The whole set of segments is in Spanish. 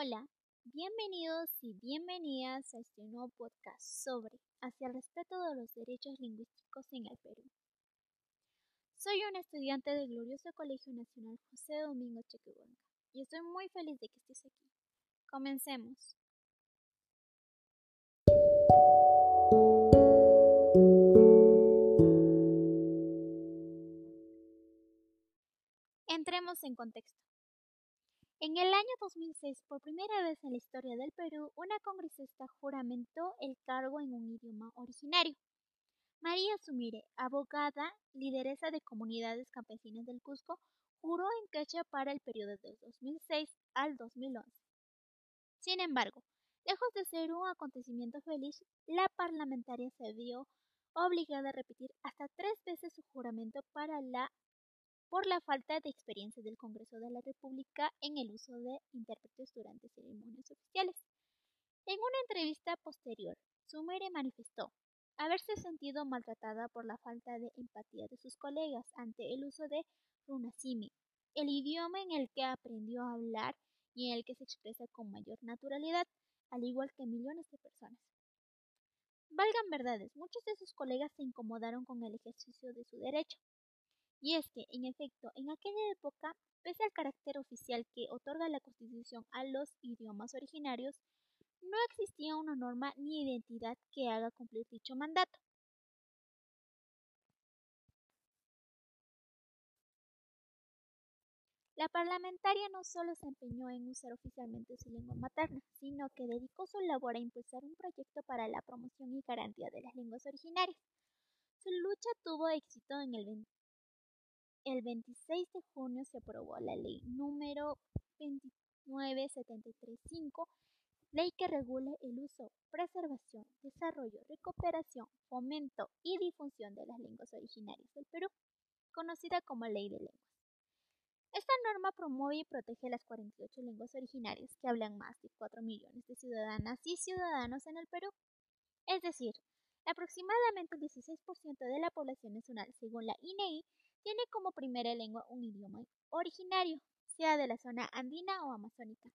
Hola, bienvenidos y bienvenidas a este nuevo podcast sobre hacia el respeto de los derechos lingüísticos en el Perú. Soy un estudiante del glorioso Colegio Nacional José Domingo Chequehuanca y estoy muy feliz de que estés aquí. Comencemos. Entremos en contexto. En el año 2006, por primera vez en la historia del Perú, una congresista juramentó el cargo en un idioma originario. María Sumire, abogada, lideresa de comunidades campesinas del Cusco, juró en quechua para el periodo de 2006 al 2011. Sin embargo, lejos de ser un acontecimiento feliz, la parlamentaria se vio obligada a repetir hasta tres veces su juramento para la por la falta de experiencia del Congreso de la República en el uso de intérpretes durante ceremonias oficiales. En una entrevista posterior, Sumere manifestó haberse sentido maltratada por la falta de empatía de sus colegas ante el uso de Runasimi, el idioma en el que aprendió a hablar y en el que se expresa con mayor naturalidad, al igual que millones de personas. Valgan verdades, muchos de sus colegas se incomodaron con el ejercicio de su derecho, y es que, en efecto, en aquella época, pese al carácter oficial que otorga la Constitución a los idiomas originarios, no existía una norma ni identidad que haga cumplir dicho mandato. La parlamentaria no solo se empeñó en usar oficialmente su lengua materna, sino que dedicó su labor a impulsar un proyecto para la promoción y garantía de las lenguas originarias. Su lucha tuvo éxito en el el 26 de junio se aprobó la ley número 29735, ley que regula el uso, preservación, desarrollo, recuperación, fomento y difusión de las lenguas originarias del Perú, conocida como Ley de Lenguas. Esta norma promueve y protege las 48 lenguas originarias que hablan más de 4 millones de ciudadanas y ciudadanos en el Perú. Es decir, aproximadamente el 16% de la población nacional, según la INEI, tiene como primera lengua un idioma originario, sea de la zona andina o amazónica.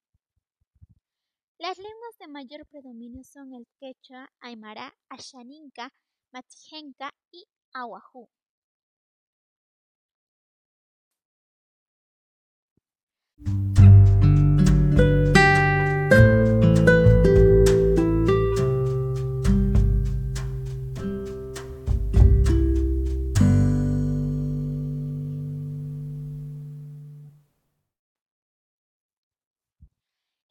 Las lenguas de mayor predominio son el quechua, aymara, ashaninka, matijenca y awajú.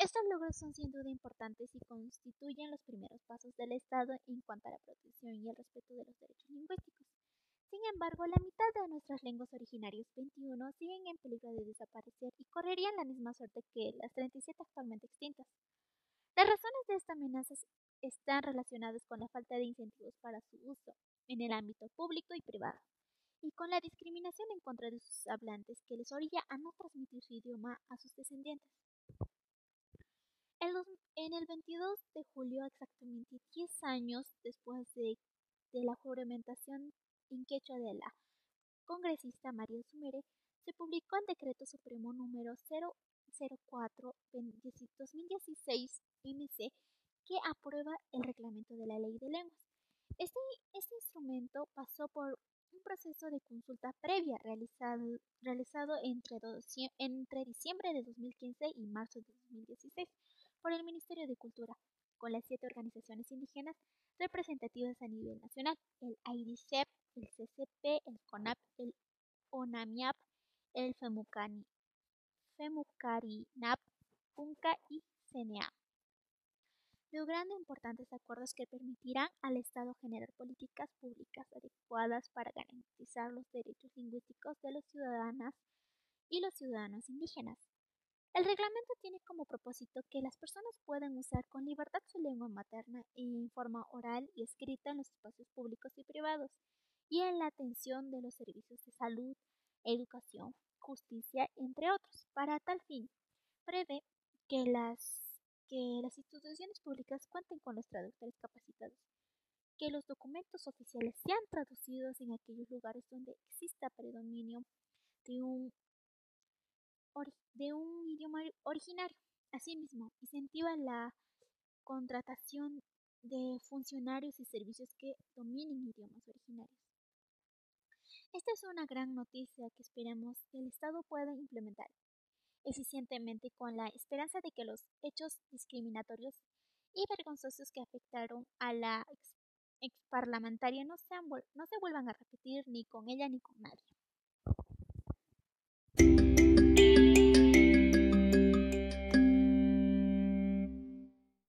Estos logros son sin duda importantes y constituyen los primeros pasos del Estado en cuanto a la protección y el respeto de los derechos lingüísticos. Sin embargo, la mitad de nuestras lenguas originarias 21 siguen en peligro de desaparecer y correrían la misma suerte que las 37 actualmente extintas. Las razones de esta amenaza están relacionadas con la falta de incentivos para su uso en el ámbito público y privado, y con la discriminación en contra de sus hablantes que les orilla a no transmitir su idioma a sus descendientes. En el 22 de julio, exactamente 10 años después de, la juramentación en quechua de la congresista María Sumere, se publicó el Decreto Supremo número 004-2016 MC que aprueba el reglamento de la Ley de Lenguas. Este, este instrumento pasó por un proceso de consulta previa realizado, entre, entre diciembre de 2015 y marzo de 2016 por el Ministerio de Cultura, con las siete organizaciones indígenas representativas a nivel nacional, el IDCEP, el CCP, el CONAP, el ONAMIAP, el FEMUCARINAP, PUNCA y CNA logrando importantes acuerdos que permitirán al Estado generar políticas públicas adecuadas para garantizar los derechos lingüísticos de los ciudadanas y los ciudadanos indígenas, el reglamento tiene como propósito que las personas puedan usar con libertad su lengua materna en forma oral y escrita en los espacios públicos y privados y en la atención de los servicios de salud, educación, justicia, entre otros. Para tal fin, prevé que las, que las instituciones públicas cuenten con los traductores capacitados, que los documentos oficiales sean traducidos en aquellos lugares donde exista predominio de un de un idioma originario Asimismo, incentiva la contratación de funcionarios y servicios que dominen idiomas originarios. Esta es una gran noticia que esperamos que el Estado pueda implementar eficientemente con la esperanza de que los hechos discriminatorios y vergonzosos que afectaron a la ex, parlamentaria no, no se vuelvan a repetir ni con ella ni con nadie.